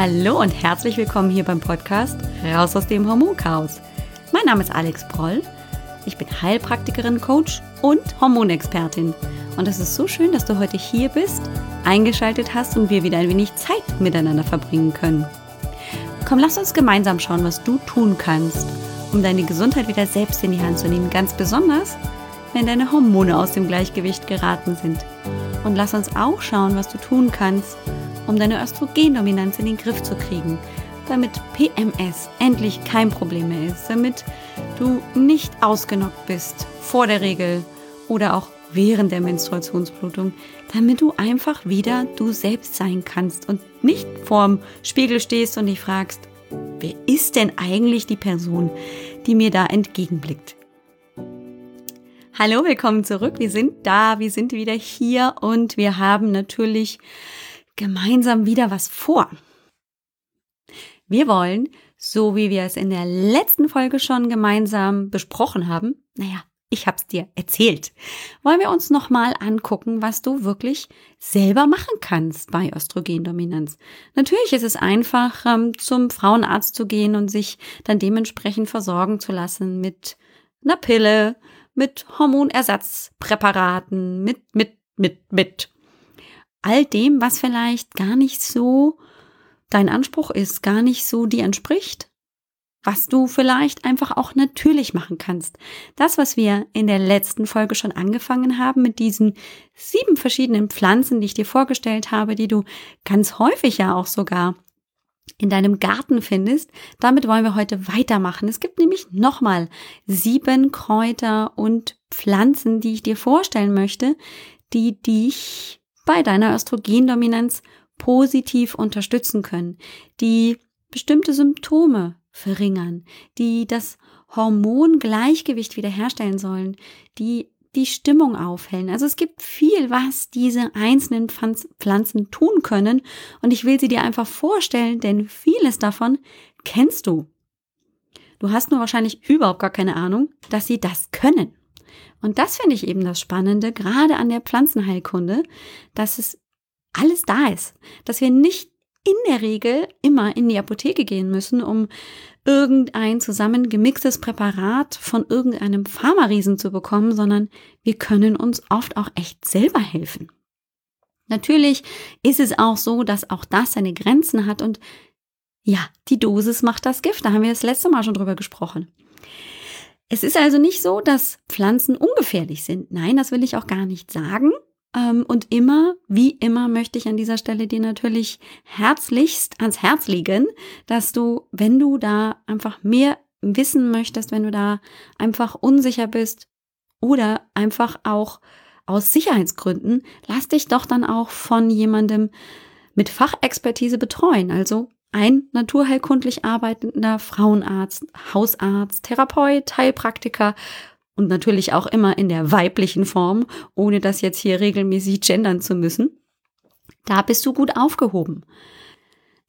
Hallo und herzlich willkommen hier beim Podcast Raus aus dem Hormonchaos. Mein Name ist Alex Broll. Ich bin Heilpraktikerin, Coach und Hormonexpertin. Und es ist so schön, dass du heute hier bist, eingeschaltet hast und wir wieder ein wenig Zeit miteinander verbringen können. Komm, lass uns gemeinsam schauen, was du tun kannst, um deine Gesundheit wieder selbst in die Hand zu nehmen. Ganz besonders, wenn deine Hormone aus dem Gleichgewicht geraten sind. Und lass uns auch schauen, was du tun kannst, um deine Östrogendominanz in den Griff zu kriegen, damit PMS endlich kein Problem mehr ist, damit du nicht ausgenockt bist vor der Regel oder auch während der Menstruationsblutung, damit du einfach wieder du selbst sein kannst und nicht vorm Spiegel stehst und dich fragst, wer ist denn eigentlich die Person, die mir da entgegenblickt? Hallo, willkommen zurück. Wir sind da, wir sind wieder hier und wir haben natürlich gemeinsam wieder was vor. Wir wollen, so wie wir es in der letzten Folge schon gemeinsam besprochen haben, naja, ich hab's dir erzählt, wollen wir uns nochmal angucken, was du wirklich selber machen kannst bei Östrogendominanz. Natürlich ist es einfach, ähm, zum Frauenarzt zu gehen und sich dann dementsprechend versorgen zu lassen mit einer Pille, mit Hormonersatzpräparaten, mit, mit, mit, mit all dem, was vielleicht gar nicht so dein Anspruch ist, gar nicht so dir entspricht, was du vielleicht einfach auch natürlich machen kannst. Das, was wir in der letzten Folge schon angefangen haben mit diesen sieben verschiedenen Pflanzen, die ich dir vorgestellt habe, die du ganz häufig ja auch sogar in deinem Garten findest. Damit wollen wir heute weitermachen. Es gibt nämlich nochmal sieben Kräuter und Pflanzen, die ich dir vorstellen möchte, die dich bei deiner Östrogendominanz positiv unterstützen können, die bestimmte Symptome verringern, die das Hormongleichgewicht wiederherstellen sollen, die die Stimmung aufhellen. Also es gibt viel, was diese einzelnen Pflanzen tun können und ich will sie dir einfach vorstellen, denn vieles davon kennst du. Du hast nur wahrscheinlich überhaupt gar keine Ahnung, dass sie das können. Und das finde ich eben das Spannende, gerade an der Pflanzenheilkunde, dass es alles da ist, dass wir nicht in der Regel immer in die Apotheke gehen müssen, um irgendein zusammengemixtes Präparat von irgendeinem Pharmariesen zu bekommen, sondern wir können uns oft auch echt selber helfen. Natürlich ist es auch so, dass auch das seine Grenzen hat und ja, die Dosis macht das Gift. Da haben wir das letzte Mal schon drüber gesprochen. Es ist also nicht so, dass Pflanzen ungefährlich sind. Nein, das will ich auch gar nicht sagen. Ähm, und immer, wie immer, möchte ich an dieser Stelle dir natürlich herzlichst ans Herz legen, dass du, wenn du da einfach mehr wissen möchtest, wenn du da einfach unsicher bist oder einfach auch aus Sicherheitsgründen, lass dich doch dann auch von jemandem mit Fachexpertise betreuen. Also ein naturheilkundlich arbeitender Frauenarzt, Hausarzt, Therapeut, Heilpraktiker und natürlich auch immer in der weiblichen Form, ohne das jetzt hier regelmäßig gendern zu müssen. Da bist du gut aufgehoben.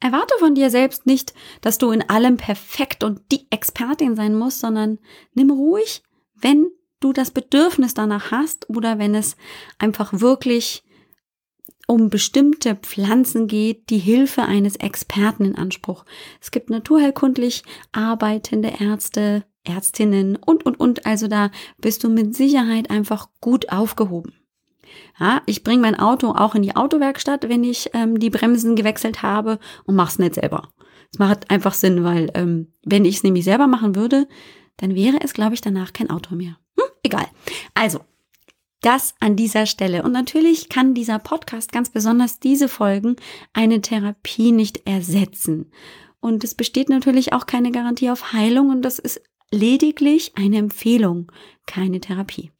Erwarte von dir selbst nicht, dass du in allem perfekt und die Expertin sein musst, sondern nimm ruhig, wenn du das Bedürfnis danach hast oder wenn es einfach wirklich um bestimmte Pflanzen geht, die Hilfe eines Experten in Anspruch. Es gibt naturheilkundlich arbeitende Ärzte, Ärztinnen und, und, und. Also da bist du mit Sicherheit einfach gut aufgehoben. Ja, ich bringe mein Auto auch in die Autowerkstatt, wenn ich ähm, die Bremsen gewechselt habe und mach's nicht selber. Das macht einfach Sinn, weil ähm, wenn ich es nämlich selber machen würde, dann wäre es, glaube ich, danach kein Auto mehr. Hm, egal. Also, das an dieser Stelle. Und natürlich kann dieser Podcast, ganz besonders diese Folgen, eine Therapie nicht ersetzen. Und es besteht natürlich auch keine Garantie auf Heilung und das ist lediglich eine Empfehlung, keine Therapie.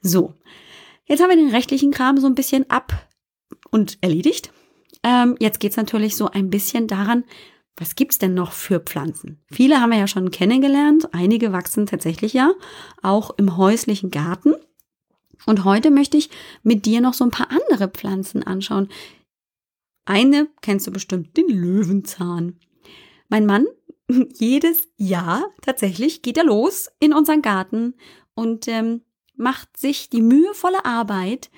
So, jetzt haben wir den rechtlichen Kram so ein bisschen ab und erledigt. Ähm, jetzt geht's natürlich so ein bisschen daran, was gibt's denn noch für Pflanzen? Viele haben wir ja schon kennengelernt, einige wachsen tatsächlich ja auch im häuslichen Garten. Und heute möchte ich mit dir noch so ein paar andere Pflanzen anschauen. Eine kennst du bestimmt, den Löwenzahn. Mein Mann, jedes Jahr tatsächlich geht er los in unseren Garten und ähm, macht sich die mühevolle Arbeit,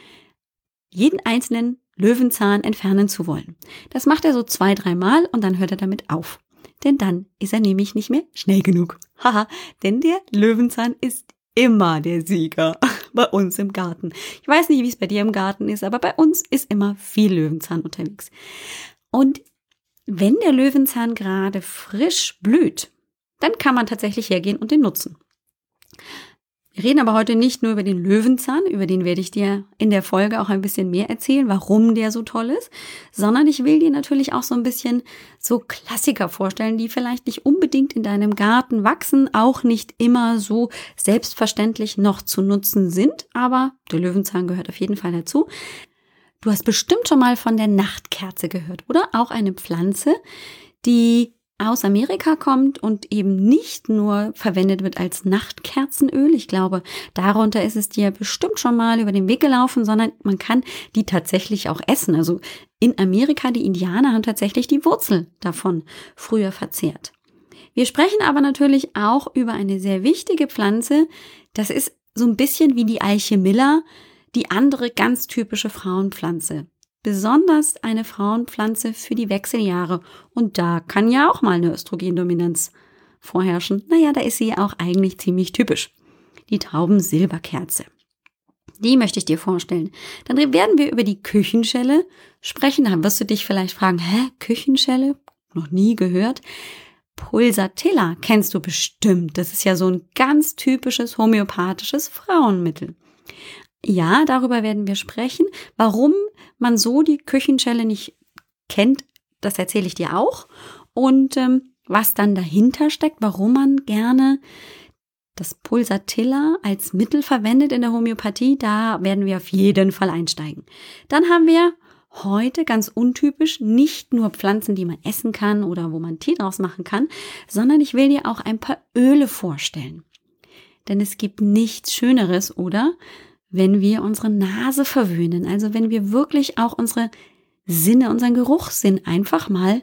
jeden einzelnen Löwenzahn entfernen zu wollen. Das macht er so zwei, dreimal und dann hört er damit auf. Denn dann ist er nämlich nicht mehr schnell genug. Haha, denn der Löwenzahn ist immer der Sieger bei uns im Garten. Ich weiß nicht, wie es bei dir im Garten ist, aber bei uns ist immer viel Löwenzahn unterwegs. Und wenn der Löwenzahn gerade frisch blüht, dann kann man tatsächlich hergehen und den nutzen. Wir reden aber heute nicht nur über den Löwenzahn, über den werde ich dir in der Folge auch ein bisschen mehr erzählen, warum der so toll ist, sondern ich will dir natürlich auch so ein bisschen so Klassiker vorstellen, die vielleicht nicht unbedingt in deinem Garten wachsen, auch nicht immer so selbstverständlich noch zu nutzen sind, aber der Löwenzahn gehört auf jeden Fall dazu. Du hast bestimmt schon mal von der Nachtkerze gehört, oder? Auch eine Pflanze, die aus Amerika kommt und eben nicht nur verwendet wird als Nachtkerzenöl. Ich glaube, darunter ist es dir bestimmt schon mal über den Weg gelaufen, sondern man kann die tatsächlich auch essen. Also in Amerika, die Indianer haben tatsächlich die Wurzel davon früher verzehrt. Wir sprechen aber natürlich auch über eine sehr wichtige Pflanze. Das ist so ein bisschen wie die Eiche Miller, die andere ganz typische Frauenpflanze besonders eine Frauenpflanze für die Wechseljahre. Und da kann ja auch mal eine Östrogendominanz vorherrschen. Naja, da ist sie auch eigentlich ziemlich typisch. Die Traubensilberkerze. Die möchte ich dir vorstellen. Dann werden wir über die Küchenschelle sprechen. Da wirst du dich vielleicht fragen, hä, Küchenschelle? Noch nie gehört. Pulsatilla kennst du bestimmt. Das ist ja so ein ganz typisches homöopathisches Frauenmittel. Ja, darüber werden wir sprechen. Warum man so die Küchenschelle nicht kennt, das erzähle ich dir auch. Und ähm, was dann dahinter steckt, warum man gerne das Pulsatilla als Mittel verwendet in der Homöopathie, da werden wir auf jeden Fall einsteigen. Dann haben wir heute ganz untypisch nicht nur Pflanzen, die man essen kann oder wo man Tee draus machen kann, sondern ich will dir auch ein paar Öle vorstellen. Denn es gibt nichts Schöneres, oder? Wenn wir unsere Nase verwöhnen, also wenn wir wirklich auch unsere Sinne, unseren Geruchssinn einfach mal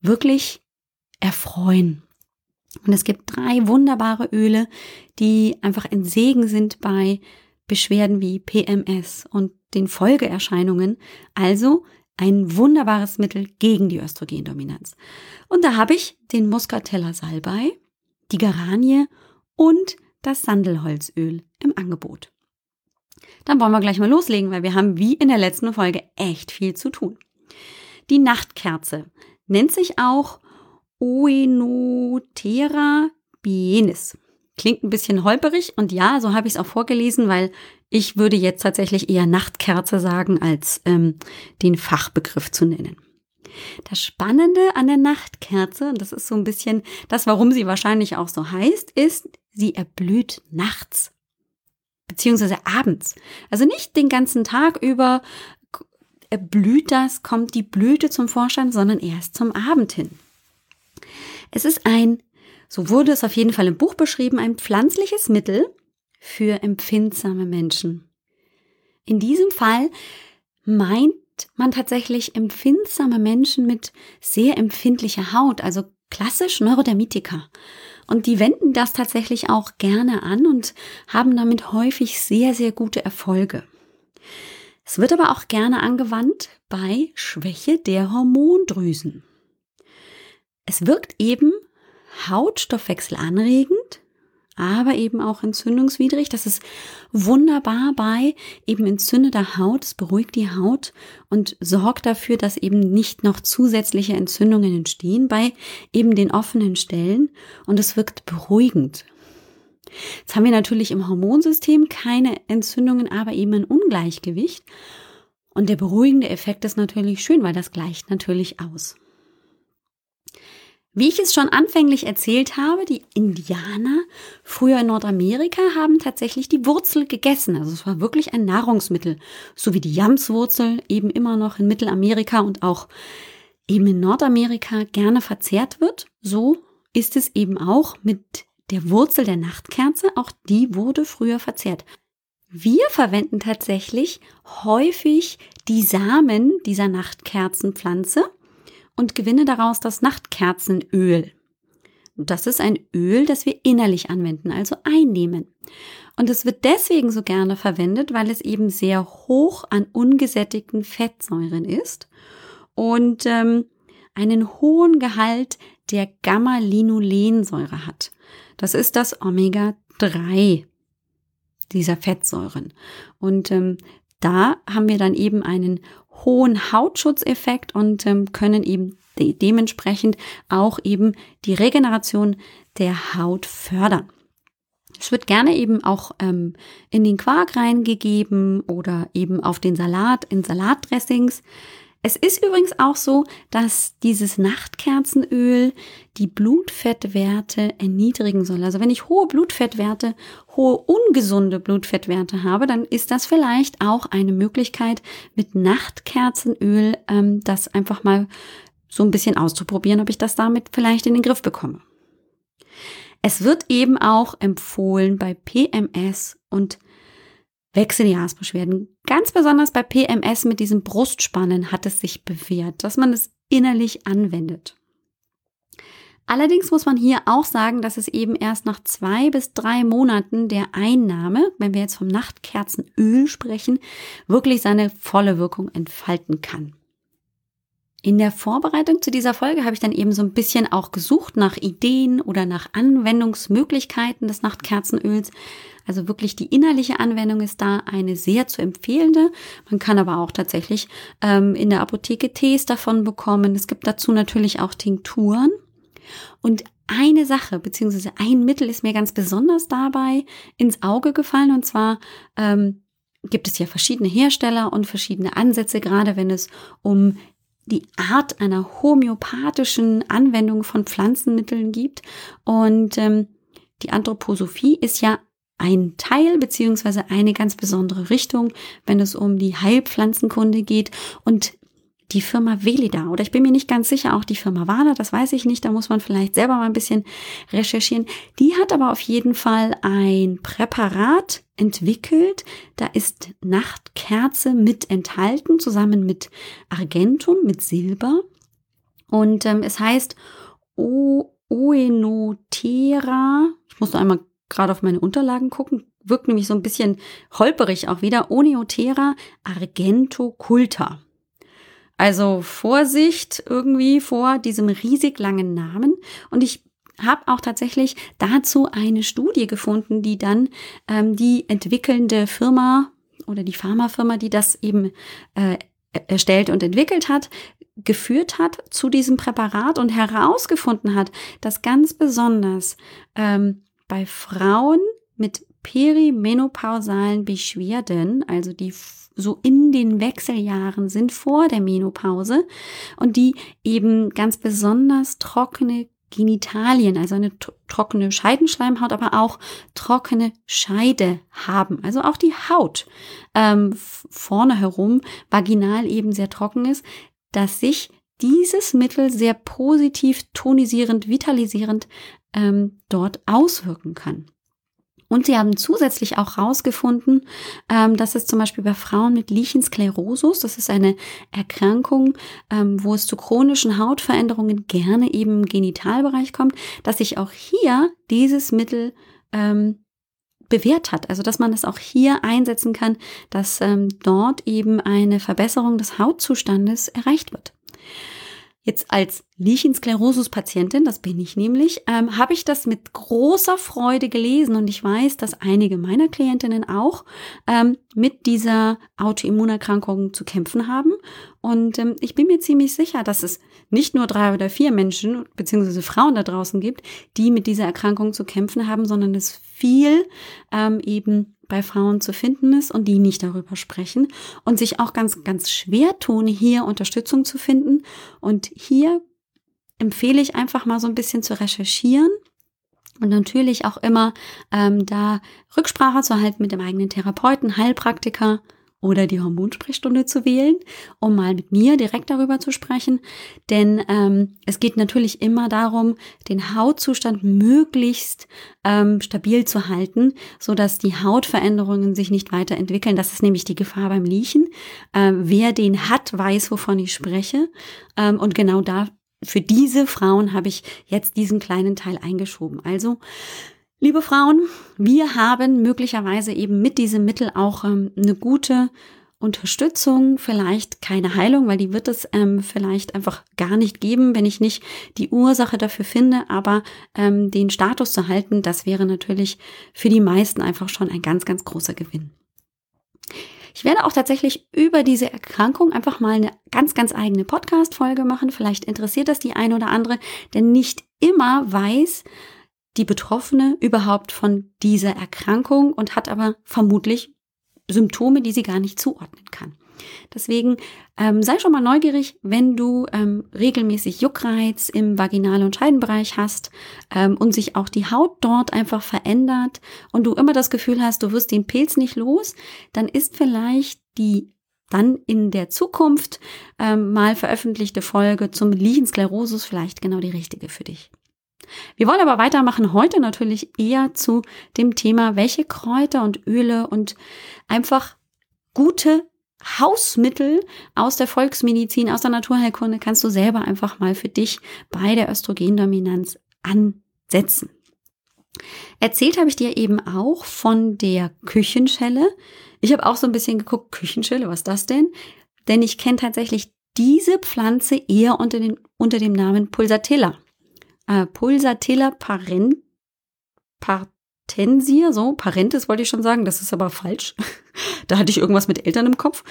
wirklich erfreuen. Und es gibt drei wunderbare Öle, die einfach ein Segen sind bei Beschwerden wie PMS und den Folgeerscheinungen. Also ein wunderbares Mittel gegen die Östrogendominanz. Und da habe ich den Muscatella Salbei, die Garanie und das Sandelholzöl im Angebot. Dann wollen wir gleich mal loslegen, weil wir haben wie in der letzten Folge echt viel zu tun. Die Nachtkerze nennt sich auch Oenotera bienis. Klingt ein bisschen holperig und ja, so habe ich es auch vorgelesen, weil ich würde jetzt tatsächlich eher Nachtkerze sagen, als ähm, den Fachbegriff zu nennen. Das Spannende an der Nachtkerze, und das ist so ein bisschen das, warum sie wahrscheinlich auch so heißt, ist, sie erblüht nachts beziehungsweise abends. Also nicht den ganzen Tag über blüht das, kommt die Blüte zum Vorschein, sondern erst zum Abend hin. Es ist ein, so wurde es auf jeden Fall im Buch beschrieben, ein pflanzliches Mittel für empfindsame Menschen. In diesem Fall meint man tatsächlich empfindsame Menschen mit sehr empfindlicher Haut, also klassisch Neurodermitiker. Und die wenden das tatsächlich auch gerne an und haben damit häufig sehr, sehr gute Erfolge. Es wird aber auch gerne angewandt bei Schwäche der Hormondrüsen. Es wirkt eben hautstoffwechselanregend, aber eben auch entzündungswidrig. Das ist wunderbar bei eben entzündeter Haut. Es beruhigt die Haut und sorgt dafür, dass eben nicht noch zusätzliche Entzündungen entstehen bei eben den offenen Stellen und es wirkt beruhigend. Jetzt haben wir natürlich im Hormonsystem keine Entzündungen, aber eben ein Ungleichgewicht. Und der beruhigende Effekt ist natürlich schön, weil das gleicht natürlich aus. Wie ich es schon anfänglich erzählt habe, die Indianer früher in Nordamerika haben tatsächlich die Wurzel gegessen. Also es war wirklich ein Nahrungsmittel, so wie die Jamswurzel eben immer noch in Mittelamerika und auch eben in Nordamerika gerne verzehrt wird. So ist es eben auch mit der Wurzel der Nachtkerze. Auch die wurde früher verzehrt. Wir verwenden tatsächlich häufig die Samen dieser Nachtkerzenpflanze und gewinne daraus das Nachtkerzenöl. Das ist ein Öl, das wir innerlich anwenden, also einnehmen. Und es wird deswegen so gerne verwendet, weil es eben sehr hoch an ungesättigten Fettsäuren ist und ähm, einen hohen Gehalt der Gamma-Linolensäure hat. Das ist das Omega-3 dieser Fettsäuren. Und ähm, da haben wir dann eben einen hohen Hautschutzeffekt und ähm, können eben de dementsprechend auch eben die Regeneration der Haut fördern. Es wird gerne eben auch ähm, in den Quark reingegeben oder eben auf den Salat, in Salatdressings. Es ist übrigens auch so, dass dieses Nachtkerzenöl die Blutfettwerte erniedrigen soll. Also wenn ich hohe Blutfettwerte, hohe ungesunde Blutfettwerte habe, dann ist das vielleicht auch eine Möglichkeit, mit Nachtkerzenöl ähm, das einfach mal so ein bisschen auszuprobieren, ob ich das damit vielleicht in den Griff bekomme. Es wird eben auch empfohlen bei PMS und Wechseljahrsbeschwerden. Ganz besonders bei PMS mit diesem Brustspannen hat es sich bewährt, dass man es innerlich anwendet. Allerdings muss man hier auch sagen, dass es eben erst nach zwei bis drei Monaten der Einnahme, wenn wir jetzt vom Nachtkerzenöl sprechen, wirklich seine volle Wirkung entfalten kann. In der Vorbereitung zu dieser Folge habe ich dann eben so ein bisschen auch gesucht nach Ideen oder nach Anwendungsmöglichkeiten des Nachtkerzenöls. Also wirklich die innerliche Anwendung ist da eine sehr zu empfehlende. Man kann aber auch tatsächlich ähm, in der Apotheke Tees davon bekommen. Es gibt dazu natürlich auch Tinkturen. Und eine Sache beziehungsweise ein Mittel ist mir ganz besonders dabei ins Auge gefallen und zwar ähm, gibt es ja verschiedene Hersteller und verschiedene Ansätze, gerade wenn es um die Art einer homöopathischen Anwendung von Pflanzenmitteln gibt. Und ähm, die Anthroposophie ist ja ein Teil beziehungsweise eine ganz besondere Richtung, wenn es um die Heilpflanzenkunde geht. Und die Firma Velida oder ich bin mir nicht ganz sicher, auch die Firma Wada, das weiß ich nicht, da muss man vielleicht selber mal ein bisschen recherchieren. Die hat aber auf jeden Fall ein Präparat entwickelt, da ist Nachtkerze mit enthalten, zusammen mit Argentum, mit Silber und ähm, es heißt Oenotera, ich muss noch einmal gerade auf meine Unterlagen gucken, wirkt nämlich so ein bisschen holperig auch wieder, Oneotera Argento Culta. Also Vorsicht irgendwie vor diesem riesig langen Namen. Und ich habe auch tatsächlich dazu eine Studie gefunden, die dann ähm, die entwickelnde Firma oder die Pharmafirma, die das eben äh, erstellt und entwickelt hat, geführt hat zu diesem Präparat und herausgefunden hat, dass ganz besonders ähm, bei Frauen mit perimenopausalen Beschwerden, also die so in den Wechseljahren sind vor der Menopause und die eben ganz besonders trockene Genitalien, also eine trockene Scheidenschleimhaut, aber auch trockene Scheide haben. Also auch die Haut ähm, vorne herum vaginal eben sehr trocken ist, dass sich dieses Mittel sehr positiv tonisierend, vitalisierend ähm, dort auswirken kann. Und sie haben zusätzlich auch herausgefunden, ähm, dass es zum Beispiel bei Frauen mit Lichensklerosus, das ist eine Erkrankung, ähm, wo es zu chronischen Hautveränderungen gerne eben im Genitalbereich kommt, dass sich auch hier dieses Mittel ähm, bewährt hat. Also dass man es auch hier einsetzen kann, dass dort eben eine Verbesserung des Hautzustandes erreicht wird. Jetzt als Lichensklerosus-Patientin, das bin ich nämlich, ähm, habe ich das mit großer Freude gelesen und ich weiß, dass einige meiner Klientinnen auch ähm, mit dieser Autoimmunerkrankung zu kämpfen haben. Und ähm, ich bin mir ziemlich sicher, dass es nicht nur drei oder vier Menschen beziehungsweise Frauen da draußen gibt, die mit dieser Erkrankung zu kämpfen haben, sondern es viel ähm, eben bei Frauen zu finden ist und die nicht darüber sprechen und sich auch ganz, ganz schwer tun, hier Unterstützung zu finden. Und hier empfehle ich einfach mal so ein bisschen zu recherchieren und natürlich auch immer ähm, da Rücksprache zu halten mit dem eigenen Therapeuten, Heilpraktiker oder die Hormonsprechstunde zu wählen, um mal mit mir direkt darüber zu sprechen. Denn ähm, es geht natürlich immer darum, den Hautzustand möglichst ähm, stabil zu halten, so dass die Hautveränderungen sich nicht weiterentwickeln. Das ist nämlich die Gefahr beim Liechen. Ähm, wer den hat, weiß, wovon ich spreche. Ähm, und genau da für diese Frauen habe ich jetzt diesen kleinen Teil eingeschoben. Also Liebe Frauen, wir haben möglicherweise eben mit diesem Mittel auch ähm, eine gute Unterstützung, vielleicht keine Heilung, weil die wird es ähm, vielleicht einfach gar nicht geben, wenn ich nicht die Ursache dafür finde, aber ähm, den Status zu halten, das wäre natürlich für die meisten einfach schon ein ganz, ganz großer Gewinn. Ich werde auch tatsächlich über diese Erkrankung einfach mal eine ganz, ganz eigene Podcast-Folge machen. Vielleicht interessiert das die eine oder andere, denn nicht immer weiß, die Betroffene überhaupt von dieser Erkrankung und hat aber vermutlich Symptome, die sie gar nicht zuordnen kann. Deswegen ähm, sei schon mal neugierig, wenn du ähm, regelmäßig Juckreiz im Vaginal- und Scheidenbereich hast ähm, und sich auch die Haut dort einfach verändert und du immer das Gefühl hast, du wirst den Pilz nicht los, dann ist vielleicht die dann in der Zukunft ähm, mal veröffentlichte Folge zum Lichen Sklerosus vielleicht genau die richtige für dich. Wir wollen aber weitermachen heute natürlich eher zu dem Thema, welche Kräuter und Öle und einfach gute Hausmittel aus der Volksmedizin, aus der Naturheilkunde kannst du selber einfach mal für dich bei der Östrogendominanz ansetzen. Erzählt habe ich dir eben auch von der Küchenschelle. Ich habe auch so ein bisschen geguckt, Küchenschelle, was ist das denn? Denn ich kenne tatsächlich diese Pflanze eher unter, den, unter dem Namen Pulsatilla äh, Pulsatilla parent, partensia, so, parentes wollte ich schon sagen, das ist aber falsch. da hatte ich irgendwas mit Eltern im Kopf.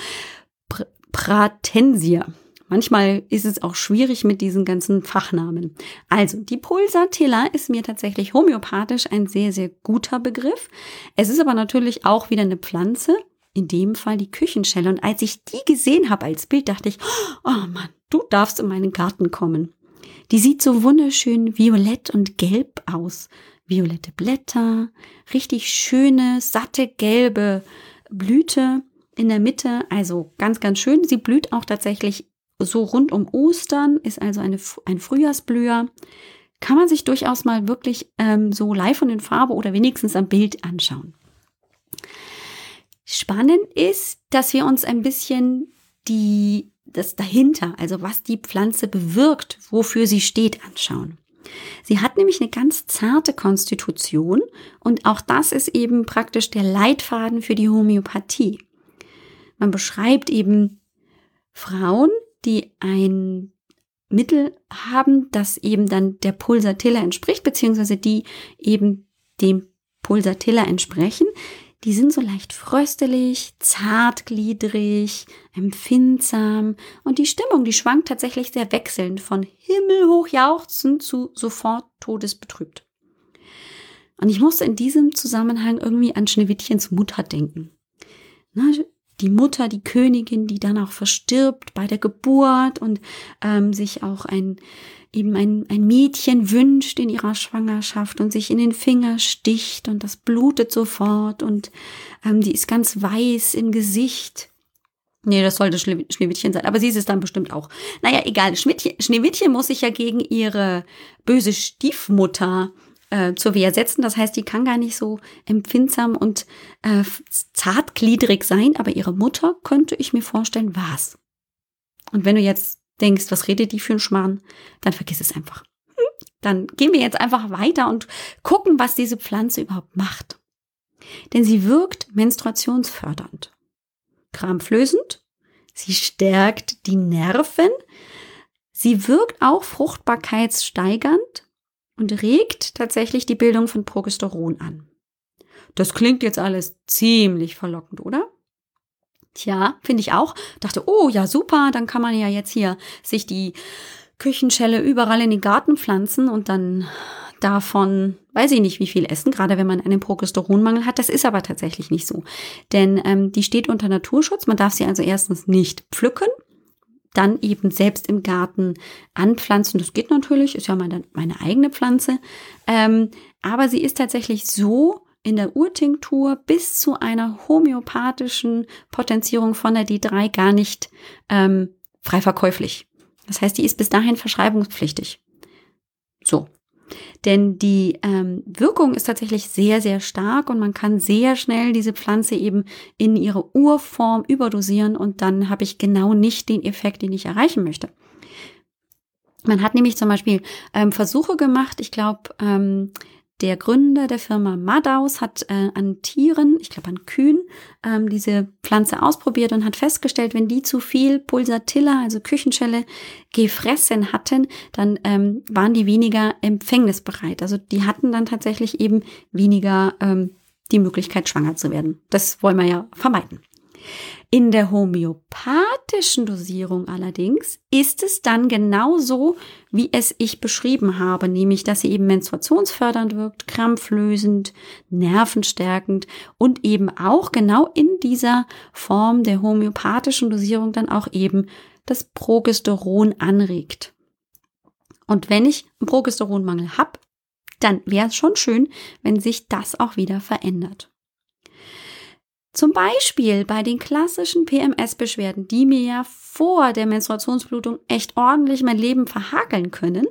Pr Pratensia. Manchmal ist es auch schwierig mit diesen ganzen Fachnamen. Also, die Pulsatilla ist mir tatsächlich homöopathisch ein sehr, sehr guter Begriff. Es ist aber natürlich auch wieder eine Pflanze, in dem Fall die Küchenschelle. Und als ich die gesehen habe als Bild, dachte ich, oh Mann, du darfst in meinen Garten kommen. Die sieht so wunderschön violett und gelb aus. Violette Blätter, richtig schöne, satte, gelbe Blüte in der Mitte. Also ganz, ganz schön. Sie blüht auch tatsächlich so rund um Ostern, ist also eine, ein Frühjahrsblüher. Kann man sich durchaus mal wirklich ähm, so live und in Farbe oder wenigstens am Bild anschauen. Spannend ist, dass wir uns ein bisschen die das dahinter, also was die Pflanze bewirkt, wofür sie steht, anschauen. Sie hat nämlich eine ganz zarte Konstitution und auch das ist eben praktisch der Leitfaden für die Homöopathie. Man beschreibt eben Frauen, die ein Mittel haben, das eben dann der Pulsatilla entspricht, beziehungsweise die eben dem Pulsatilla entsprechen, die sind so leicht fröstelig, zartgliedrig, empfindsam und die Stimmung, die schwankt tatsächlich sehr wechselnd von himmelhoch jauchzend zu sofort todesbetrübt. Und ich musste in diesem Zusammenhang irgendwie an Schneewittchens Mutter denken. Na, die Mutter, die Königin, die dann auch verstirbt bei der Geburt und ähm, sich auch ein eben ein, ein Mädchen wünscht in ihrer Schwangerschaft und sich in den Finger sticht und das blutet sofort und ähm, die ist ganz weiß im Gesicht. Nee, das sollte Schneewittchen sein, aber sie ist es dann bestimmt auch. Naja, egal, Schneewittchen muss sich ja gegen ihre böse Stiefmutter äh, zur Wehr setzen. Das heißt, die kann gar nicht so empfindsam und äh, zartgliedrig sein, aber ihre Mutter könnte ich mir vorstellen, war's. Und wenn du jetzt denkst, was redet die für ein Schmarrn, dann vergiss es einfach. Dann gehen wir jetzt einfach weiter und gucken, was diese Pflanze überhaupt macht. Denn sie wirkt menstruationsfördernd, krampflösend, sie stärkt die Nerven, sie wirkt auch fruchtbarkeitssteigernd und regt tatsächlich die Bildung von Progesteron an. Das klingt jetzt alles ziemlich verlockend, oder? Tja, finde ich auch. Dachte, oh ja, super, dann kann man ja jetzt hier sich die Küchenschelle überall in den Garten pflanzen und dann davon, weiß ich nicht, wie viel essen, gerade wenn man einen Progesteronmangel hat. Das ist aber tatsächlich nicht so. Denn ähm, die steht unter Naturschutz. Man darf sie also erstens nicht pflücken, dann eben selbst im Garten anpflanzen. Das geht natürlich, ist ja meine, meine eigene Pflanze. Ähm, aber sie ist tatsächlich so in der Urtinktur bis zu einer homöopathischen Potenzierung von der D3 gar nicht ähm, frei verkäuflich. Das heißt, die ist bis dahin verschreibungspflichtig. So. Denn die ähm, Wirkung ist tatsächlich sehr, sehr stark und man kann sehr schnell diese Pflanze eben in ihre Urform überdosieren und dann habe ich genau nicht den Effekt, den ich erreichen möchte. Man hat nämlich zum Beispiel ähm, Versuche gemacht, ich glaube, ähm, der Gründer der Firma Madaus hat äh, an Tieren, ich glaube an Kühen, ähm, diese Pflanze ausprobiert und hat festgestellt, wenn die zu viel Pulsatilla, also Küchenschelle, gefressen hatten, dann ähm, waren die weniger empfängnisbereit. Also die hatten dann tatsächlich eben weniger ähm, die Möglichkeit, schwanger zu werden. Das wollen wir ja vermeiden. In der homöopathischen Dosierung allerdings ist es dann genauso, wie es ich beschrieben habe, nämlich dass sie eben menstruationsfördernd wirkt, krampflösend, nervenstärkend und eben auch genau in dieser Form der homöopathischen Dosierung dann auch eben das Progesteron anregt. Und wenn ich einen Progesteronmangel habe, dann wäre es schon schön, wenn sich das auch wieder verändert. Zum Beispiel bei den klassischen PMS-Beschwerden, die mir ja vor der Menstruationsblutung echt ordentlich mein Leben verhakeln können,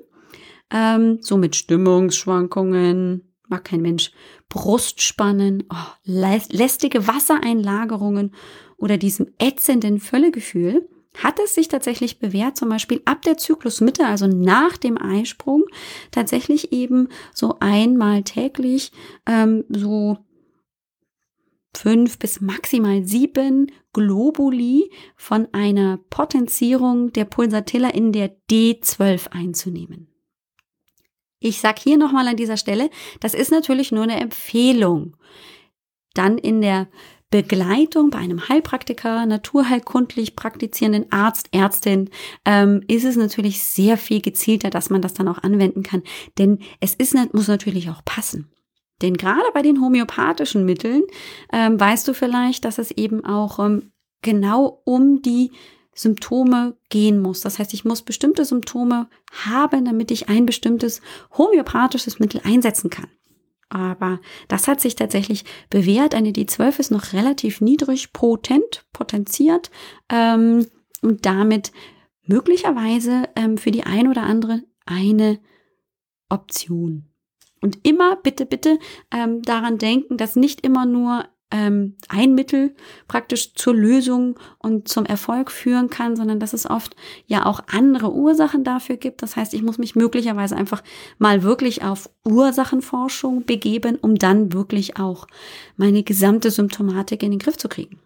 ähm, so mit Stimmungsschwankungen, mag kein Mensch, Brustspannen, oh, lästige Wassereinlagerungen oder diesem ätzenden Völlegefühl, hat es sich tatsächlich bewährt, zum Beispiel ab der Zyklusmitte, also nach dem Eisprung, tatsächlich eben so einmal täglich ähm, so fünf bis maximal sieben Globuli von einer Potenzierung der Pulsatilla in der D12 einzunehmen. Ich sage hier nochmal an dieser Stelle, das ist natürlich nur eine Empfehlung. Dann in der Begleitung bei einem Heilpraktiker, naturheilkundlich praktizierenden Arzt, Ärztin, ähm, ist es natürlich sehr viel gezielter, dass man das dann auch anwenden kann. Denn es ist, muss natürlich auch passen. Denn gerade bei den homöopathischen Mitteln ähm, weißt du vielleicht, dass es eben auch ähm, genau um die Symptome gehen muss. Das heißt, ich muss bestimmte Symptome haben, damit ich ein bestimmtes homöopathisches Mittel einsetzen kann. Aber das hat sich tatsächlich bewährt. Eine D12 ist noch relativ niedrig potent, potenziert ähm, und damit möglicherweise ähm, für die ein oder andere eine Option. Und immer bitte, bitte ähm, daran denken, dass nicht immer nur ähm, ein Mittel praktisch zur Lösung und zum Erfolg führen kann, sondern dass es oft ja auch andere Ursachen dafür gibt. Das heißt, ich muss mich möglicherweise einfach mal wirklich auf Ursachenforschung begeben, um dann wirklich auch meine gesamte Symptomatik in den Griff zu kriegen.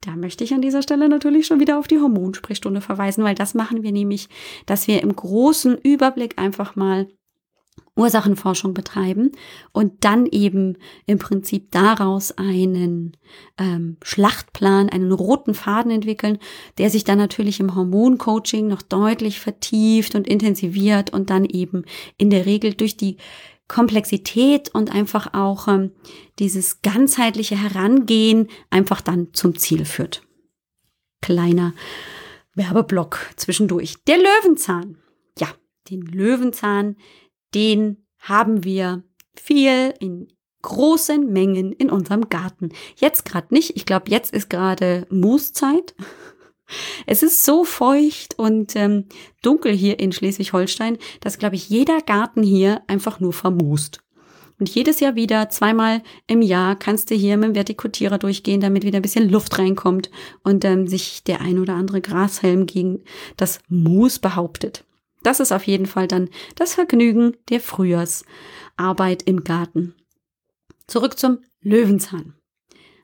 Da möchte ich an dieser Stelle natürlich schon wieder auf die Hormonsprechstunde verweisen, weil das machen wir nämlich, dass wir im großen Überblick einfach mal Ursachenforschung betreiben und dann eben im Prinzip daraus einen ähm, Schlachtplan, einen roten Faden entwickeln, der sich dann natürlich im Hormoncoaching noch deutlich vertieft und intensiviert und dann eben in der Regel durch die Komplexität und einfach auch ähm, dieses ganzheitliche Herangehen einfach dann zum Ziel führt. Kleiner Werbeblock zwischendurch. Der Löwenzahn. Ja, den Löwenzahn, den haben wir viel in großen Mengen in unserem Garten. Jetzt gerade nicht. Ich glaube, jetzt ist gerade Mooszeit. Es ist so feucht und ähm, dunkel hier in Schleswig-Holstein, dass, glaube ich, jeder Garten hier einfach nur vermoost. Und jedes Jahr wieder, zweimal im Jahr, kannst du hier mit dem Vertikutierer durchgehen, damit wieder ein bisschen Luft reinkommt und ähm, sich der ein oder andere Grashelm gegen das Moos behauptet. Das ist auf jeden Fall dann das Vergnügen der Frühjahrsarbeit im Garten. Zurück zum Löwenzahn.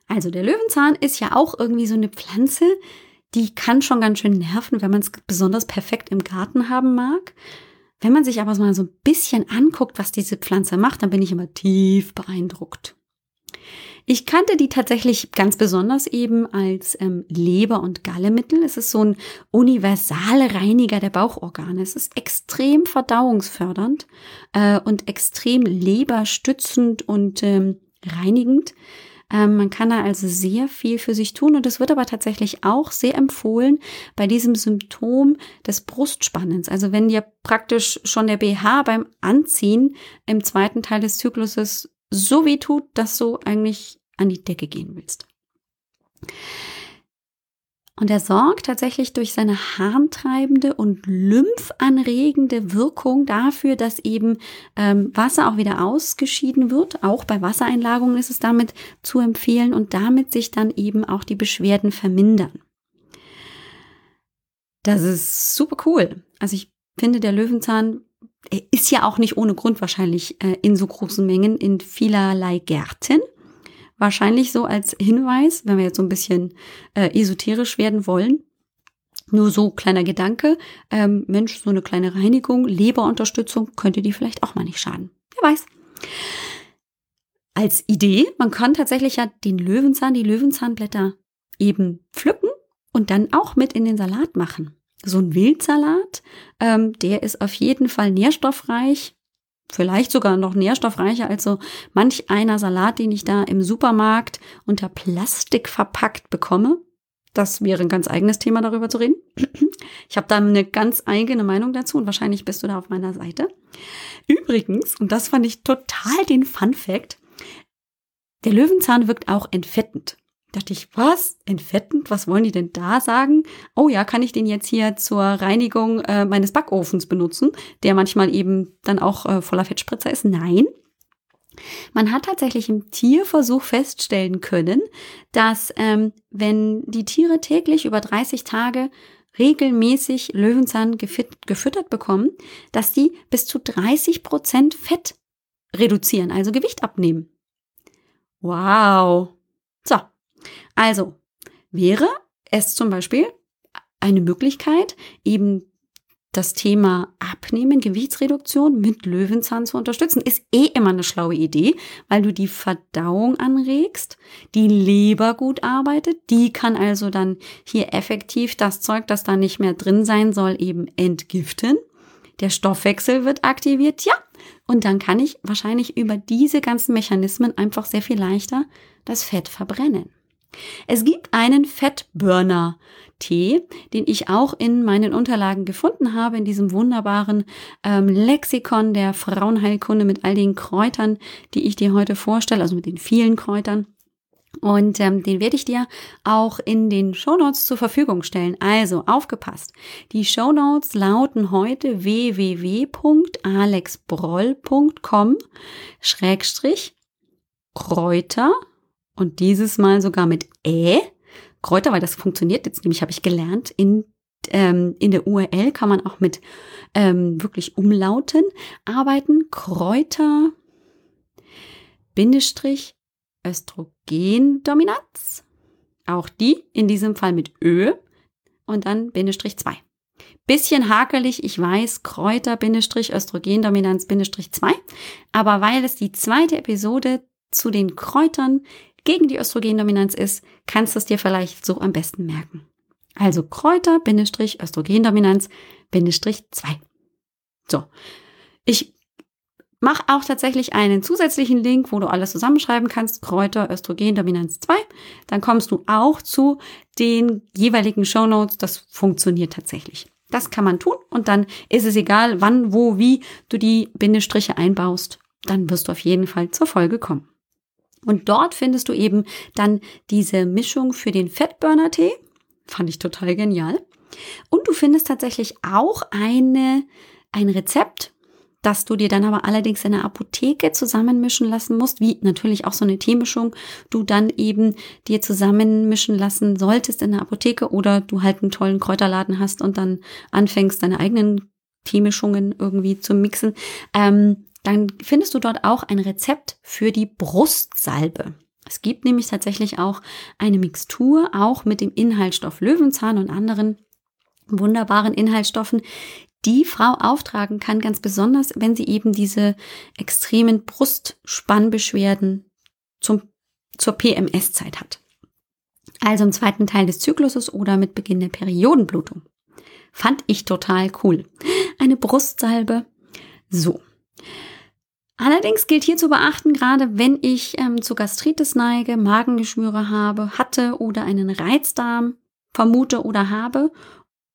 Also der Löwenzahn ist ja auch irgendwie so eine Pflanze, die kann schon ganz schön nerven, wenn man es besonders perfekt im Garten haben mag. Wenn man sich aber mal so ein bisschen anguckt, was diese Pflanze macht, dann bin ich immer tief beeindruckt. Ich kannte die tatsächlich ganz besonders eben als ähm, Leber- und Gallemittel. Es ist so ein Universalreiniger der Bauchorgane. Es ist extrem verdauungsfördernd äh, und extrem leberstützend und ähm, reinigend. Ähm, man kann da also sehr viel für sich tun und es wird aber tatsächlich auch sehr empfohlen bei diesem Symptom des Brustspannens. Also wenn dir praktisch schon der BH beim Anziehen im zweiten Teil des Zykluses so weh tut, dass du eigentlich an die Decke gehen willst. Und er sorgt tatsächlich durch seine harntreibende und lymphanregende Wirkung dafür, dass eben ähm, Wasser auch wieder ausgeschieden wird. Auch bei Wassereinlagungen ist es damit zu empfehlen und damit sich dann eben auch die Beschwerden vermindern. Das ist super cool. Also ich finde, der Löwenzahn ist ja auch nicht ohne Grund wahrscheinlich äh, in so großen Mengen in vielerlei Gärten. Wahrscheinlich so als Hinweis, wenn wir jetzt so ein bisschen äh, esoterisch werden wollen. Nur so kleiner Gedanke. Ähm, Mensch, so eine kleine Reinigung, Leberunterstützung könnte die vielleicht auch mal nicht schaden. Wer weiß. Als Idee, man kann tatsächlich ja den Löwenzahn, die Löwenzahnblätter eben pflücken und dann auch mit in den Salat machen. So ein Wildsalat, ähm, der ist auf jeden Fall nährstoffreich, vielleicht sogar noch nährstoffreicher als so manch einer Salat, den ich da im Supermarkt unter Plastik verpackt bekomme. Das wäre ein ganz eigenes Thema, darüber zu reden. Ich habe da eine ganz eigene Meinung dazu und wahrscheinlich bist du da auf meiner Seite. Übrigens, und das fand ich total den Fun Fact, der Löwenzahn wirkt auch entfettend. Dachte ich, was? Entfettend? Was wollen die denn da sagen? Oh ja, kann ich den jetzt hier zur Reinigung äh, meines Backofens benutzen, der manchmal eben dann auch äh, voller Fettspritzer ist? Nein. Man hat tatsächlich im Tierversuch feststellen können, dass ähm, wenn die Tiere täglich über 30 Tage regelmäßig Löwenzahn gefüttert bekommen, dass die bis zu 30 Prozent Fett reduzieren, also Gewicht abnehmen. Wow. So, also wäre es zum Beispiel eine Möglichkeit, eben das Thema Abnehmen, Gewichtsreduktion mit Löwenzahn zu unterstützen. Ist eh immer eine schlaue Idee, weil du die Verdauung anregst, die Leber gut arbeitet, die kann also dann hier effektiv das Zeug, das da nicht mehr drin sein soll, eben entgiften. Der Stoffwechsel wird aktiviert, ja, und dann kann ich wahrscheinlich über diese ganzen Mechanismen einfach sehr viel leichter das Fett verbrennen. Es gibt einen Fettburner-Tee, den ich auch in meinen Unterlagen gefunden habe, in diesem wunderbaren ähm, Lexikon der Frauenheilkunde mit all den Kräutern, die ich dir heute vorstelle, also mit den vielen Kräutern. Und ähm, den werde ich dir auch in den Shownotes zur Verfügung stellen. Also aufgepasst. Die Shownotes lauten heute www.alexbroll.com Schrägstrich Kräuter und dieses Mal sogar mit Ä. Kräuter, weil das funktioniert jetzt nämlich, habe ich gelernt. In, ähm, in der URL kann man auch mit ähm, wirklich Umlauten arbeiten. Kräuter, Bindestrich, Östrogendominanz. Auch die in diesem Fall mit Ö und dann Bindestrich 2. Bisschen hakelig, ich weiß, Kräuter, Bindestrich, Östrogendominanz, Bindestrich 2. Aber weil es die zweite Episode zu den Kräutern gegen die Östrogendominanz ist, kannst du es dir vielleicht so am besten merken. Also Kräuter, Bindestrich, Östrogendominanz, Bindestrich 2. So. Ich mache auch tatsächlich einen zusätzlichen Link, wo du alles zusammenschreiben kannst. Kräuter, Östrogendominanz 2. Dann kommst du auch zu den jeweiligen Show Notes. Das funktioniert tatsächlich. Das kann man tun und dann ist es egal, wann, wo, wie du die Bindestriche einbaust. Dann wirst du auf jeden Fall zur Folge kommen. Und dort findest du eben dann diese Mischung für den Fettburner-Tee. Fand ich total genial. Und du findest tatsächlich auch eine, ein Rezept, das du dir dann aber allerdings in der Apotheke zusammenmischen lassen musst, wie natürlich auch so eine Teemischung, du dann eben dir zusammenmischen lassen solltest in der Apotheke oder du halt einen tollen Kräuterladen hast und dann anfängst, deine eigenen Teemischungen irgendwie zu mixen. Ähm, dann findest du dort auch ein Rezept für die Brustsalbe. Es gibt nämlich tatsächlich auch eine Mixtur, auch mit dem Inhaltsstoff Löwenzahn und anderen wunderbaren Inhaltsstoffen, die Frau auftragen kann, ganz besonders, wenn sie eben diese extremen Brustspannbeschwerden zum, zur PMS-Zeit hat. Also im zweiten Teil des Zykluses oder mit Beginn der Periodenblutung. Fand ich total cool. Eine Brustsalbe. So. Allerdings gilt hier zu beachten, gerade wenn ich ähm, zu Gastritis neige, Magengeschwüre habe, hatte oder einen Reizdarm vermute oder habe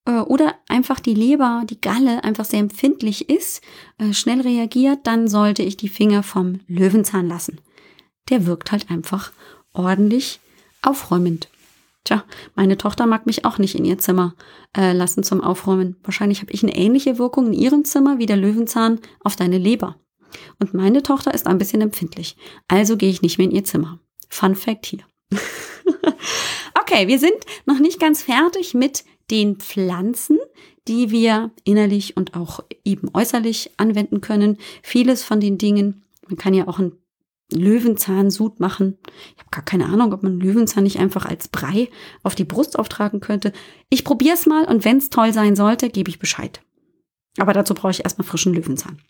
äh, oder einfach die Leber, die Galle einfach sehr empfindlich ist, äh, schnell reagiert, dann sollte ich die Finger vom Löwenzahn lassen. Der wirkt halt einfach ordentlich aufräumend. Tja, meine Tochter mag mich auch nicht in ihr Zimmer äh, lassen zum Aufräumen. Wahrscheinlich habe ich eine ähnliche Wirkung in ihrem Zimmer wie der Löwenzahn auf deine Leber. Und meine Tochter ist ein bisschen empfindlich. Also gehe ich nicht mehr in ihr Zimmer. Fun Fact hier. okay, wir sind noch nicht ganz fertig mit den Pflanzen. die wir innerlich und auch eben äußerlich anwenden können. Vieles von den Dingen, man kann ja auch einen Löwenzahnsud machen. Ich habe gar keine Ahnung, ob man Löwenzahn nicht einfach als Brei auf die Brust auftragen könnte. Ich probiere es mal und wenn es toll sein sollte, gebe ich Bescheid. Aber dazu brauche ich erstmal frischen Löwenzahn.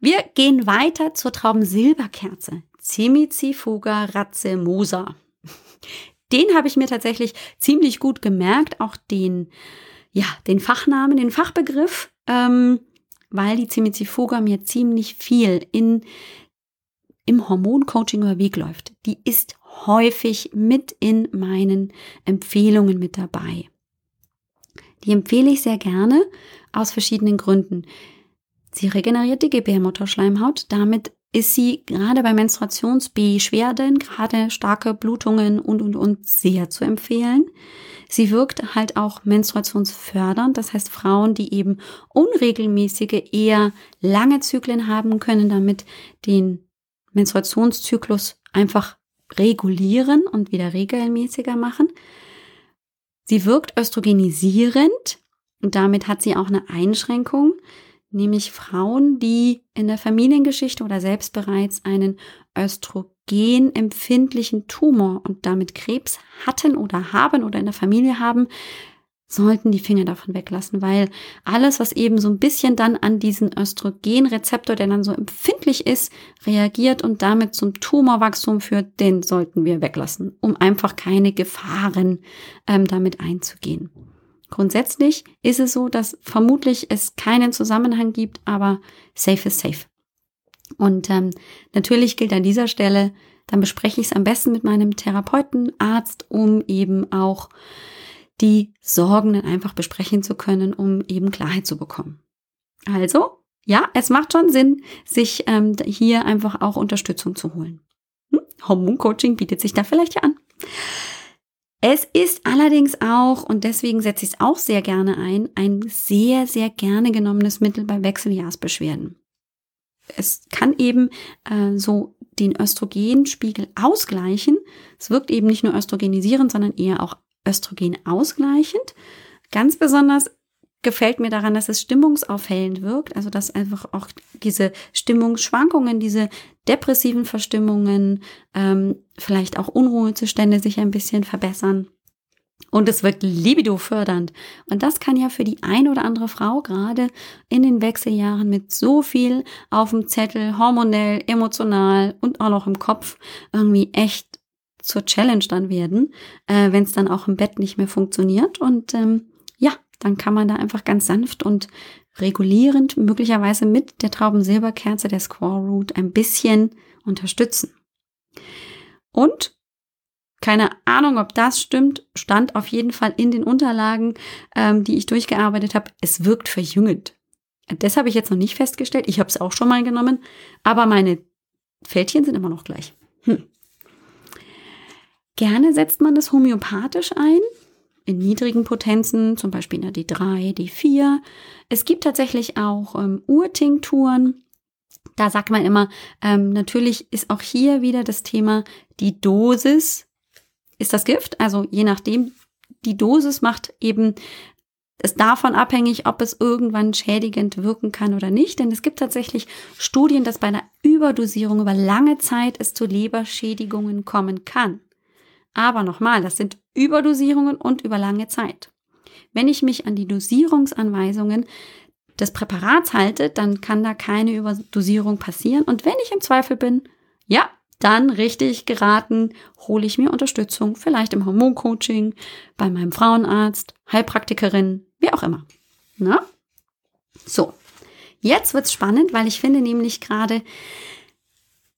Wir gehen weiter zur Traubensilberkerze. Cimicifuga racemosa. Den habe ich mir tatsächlich ziemlich gut gemerkt, auch den, ja, den Fachnamen, den Fachbegriff, ähm, weil die Cimicifuga mir ziemlich viel in, im Hormoncoaching über Weg läuft. Die ist häufig mit in meinen Empfehlungen mit dabei. Die empfehle ich sehr gerne aus verschiedenen Gründen. Sie regeneriert die Gebärmutterschleimhaut, damit ist sie gerade bei Menstruationsbeschwerden, gerade starke Blutungen und, und, und sehr zu empfehlen. Sie wirkt halt auch menstruationsfördernd, das heißt Frauen, die eben unregelmäßige, eher lange Zyklen haben, können damit den Menstruationszyklus einfach regulieren und wieder regelmäßiger machen. Sie wirkt östrogenisierend und damit hat sie auch eine Einschränkung nämlich Frauen, die in der Familiengeschichte oder selbst bereits einen östrogenempfindlichen Tumor und damit Krebs hatten oder haben oder in der Familie haben, sollten die Finger davon weglassen, weil alles, was eben so ein bisschen dann an diesen Östrogenrezeptor, der dann so empfindlich ist, reagiert und damit zum Tumorwachstum führt, den sollten wir weglassen, um einfach keine Gefahren ähm, damit einzugehen. Grundsätzlich ist es so, dass vermutlich es keinen Zusammenhang gibt, aber safe ist safe. Und ähm, natürlich gilt an dieser Stelle, dann bespreche ich es am besten mit meinem Therapeuten, Arzt, um eben auch die Sorgen dann einfach besprechen zu können, um eben Klarheit zu bekommen. Also, ja, es macht schon Sinn, sich ähm, hier einfach auch Unterstützung zu holen. Hm? Hormoncoaching bietet sich da vielleicht ja an. Es ist allerdings auch, und deswegen setze ich es auch sehr gerne ein, ein sehr, sehr gerne genommenes Mittel bei Wechseljahrsbeschwerden. Es kann eben äh, so den Östrogenspiegel ausgleichen. Es wirkt eben nicht nur östrogenisierend, sondern eher auch Östrogen ausgleichend. Ganz besonders gefällt mir daran, dass es stimmungsaufhellend wirkt, also dass einfach auch diese Stimmungsschwankungen, diese depressiven Verstimmungen, ähm, vielleicht auch Unruhezustände sich ein bisschen verbessern. Und es wirkt libido-fördernd. Und das kann ja für die ein oder andere Frau gerade in den Wechseljahren mit so viel auf dem Zettel, hormonell, emotional und auch noch im Kopf irgendwie echt zur Challenge dann werden, äh, wenn es dann auch im Bett nicht mehr funktioniert. Und ähm, dann kann man da einfach ganz sanft und regulierend, möglicherweise mit der Traubensilberkerze der Squaw Root ein bisschen unterstützen. Und keine Ahnung, ob das stimmt, stand auf jeden Fall in den Unterlagen, ähm, die ich durchgearbeitet habe. Es wirkt verjüngend. Das habe ich jetzt noch nicht festgestellt. Ich habe es auch schon mal genommen, aber meine Fältchen sind immer noch gleich. Hm. Gerne setzt man das homöopathisch ein in niedrigen Potenzen, zum Beispiel in der D3, D4. Es gibt tatsächlich auch ähm, Urtinkturen. Da sagt man immer, ähm, natürlich ist auch hier wieder das Thema, die Dosis ist das Gift. Also je nachdem, die Dosis macht eben es davon abhängig, ob es irgendwann schädigend wirken kann oder nicht. Denn es gibt tatsächlich Studien, dass bei einer Überdosierung über lange Zeit es zu Leberschädigungen kommen kann. Aber nochmal, das sind Überdosierungen und über lange Zeit. Wenn ich mich an die Dosierungsanweisungen des Präparats halte, dann kann da keine Überdosierung passieren. Und wenn ich im Zweifel bin, ja, dann richtig geraten, hole ich mir Unterstützung, vielleicht im Hormoncoaching, bei meinem Frauenarzt, Heilpraktikerin, wie auch immer. Na? So, jetzt wird's spannend, weil ich finde nämlich gerade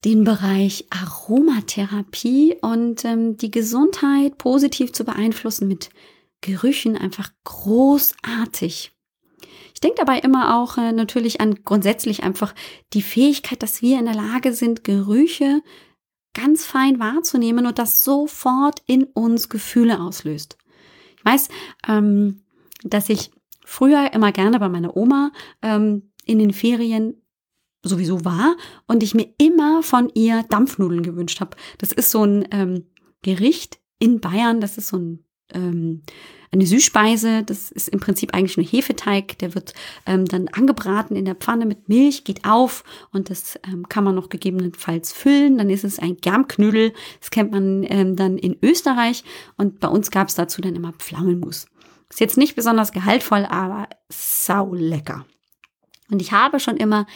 den Bereich Aromatherapie und ähm, die Gesundheit positiv zu beeinflussen mit Gerüchen einfach großartig. Ich denke dabei immer auch äh, natürlich an grundsätzlich einfach die Fähigkeit, dass wir in der Lage sind, Gerüche ganz fein wahrzunehmen und das sofort in uns Gefühle auslöst. Ich weiß, ähm, dass ich früher immer gerne bei meiner Oma ähm, in den Ferien sowieso war und ich mir immer von ihr Dampfnudeln gewünscht habe. Das ist so ein ähm, Gericht in Bayern, das ist so ein ähm, eine Süßspeise. Das ist im Prinzip eigentlich nur Hefeteig. Der wird ähm, dann angebraten in der Pfanne mit Milch, geht auf und das ähm, kann man noch gegebenenfalls füllen. Dann ist es ein Germknödel. Das kennt man ähm, dann in Österreich und bei uns gab es dazu dann immer Pflaumenmus. Ist jetzt nicht besonders gehaltvoll, aber sau lecker. Und ich habe schon immer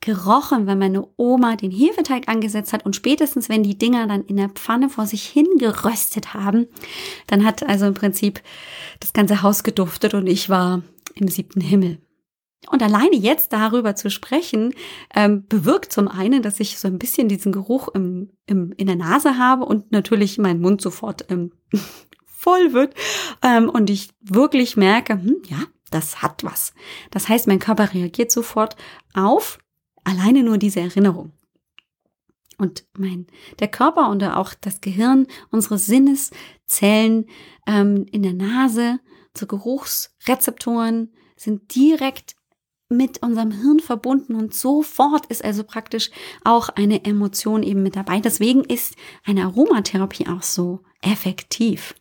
gerochen, wenn meine Oma den Hefeteig angesetzt hat und spätestens, wenn die Dinger dann in der Pfanne vor sich hingeröstet haben, dann hat also im Prinzip das ganze Haus geduftet und ich war im siebten Himmel. Und alleine jetzt darüber zu sprechen, ähm, bewirkt zum einen, dass ich so ein bisschen diesen Geruch im, im, in der Nase habe und natürlich mein Mund sofort ähm, voll wird ähm, und ich wirklich merke, hm, ja, das hat was. Das heißt, mein Körper reagiert sofort auf Alleine nur diese Erinnerung. Und mein, der Körper und auch das Gehirn, unsere Sinneszellen ähm, in der Nase, zu Geruchsrezeptoren sind direkt mit unserem Hirn verbunden und sofort ist also praktisch auch eine Emotion eben mit dabei. Deswegen ist eine Aromatherapie auch so effektiv.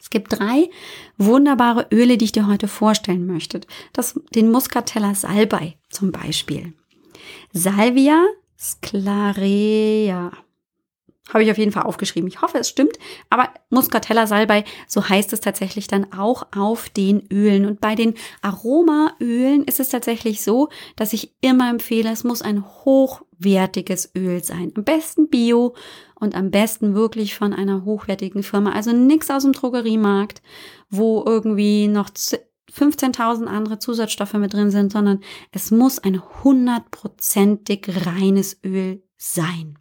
Es gibt drei wunderbare Öle, die ich dir heute vorstellen möchte. Das, den Muscatella Salbei zum Beispiel. Salvia sclarea. Habe ich auf jeden Fall aufgeschrieben. Ich hoffe, es stimmt. Aber Muscatella Salbei, so heißt es tatsächlich dann auch auf den Ölen. Und bei den Aromaölen ist es tatsächlich so, dass ich immer empfehle, es muss ein hochwertiges Öl sein. Am besten Bio und am besten wirklich von einer hochwertigen Firma. Also nichts aus dem Drogeriemarkt, wo irgendwie noch 15.000 andere Zusatzstoffe mit drin sind, sondern es muss ein hundertprozentig reines Öl sein.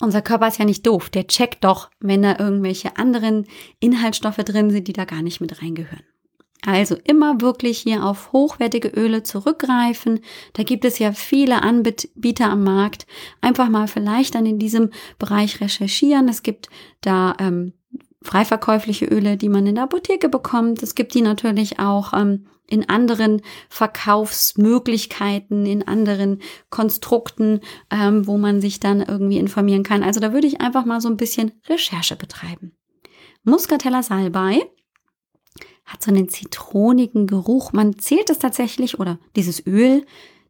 Unser Körper ist ja nicht doof, der checkt doch, wenn da irgendwelche anderen Inhaltsstoffe drin sind, die da gar nicht mit reingehören. Also immer wirklich hier auf hochwertige Öle zurückgreifen. Da gibt es ja viele Anbieter am Markt. Einfach mal vielleicht dann in diesem Bereich recherchieren. Es gibt da ähm, freiverkäufliche Öle, die man in der Apotheke bekommt. Es gibt die natürlich auch ähm, in anderen Verkaufsmöglichkeiten, in anderen Konstrukten, ähm, wo man sich dann irgendwie informieren kann. Also da würde ich einfach mal so ein bisschen Recherche betreiben. Muscatella salbei hat so einen zitronigen Geruch. Man zählt es tatsächlich, oder dieses Öl,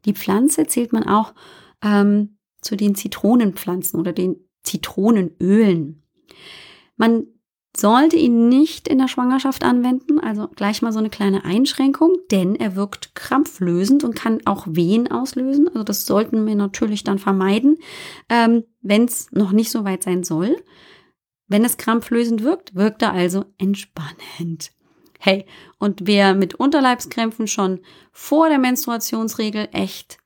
die Pflanze zählt man auch ähm, zu den Zitronenpflanzen oder den Zitronenölen. Man sollte ihn nicht in der Schwangerschaft anwenden, also gleich mal so eine kleine Einschränkung, denn er wirkt krampflösend und kann auch Wehen auslösen. Also das sollten wir natürlich dann vermeiden, ähm, wenn es noch nicht so weit sein soll. Wenn es krampflösend wirkt, wirkt er also entspannend. Hey, und wer mit Unterleibskrämpfen schon vor der Menstruationsregel echt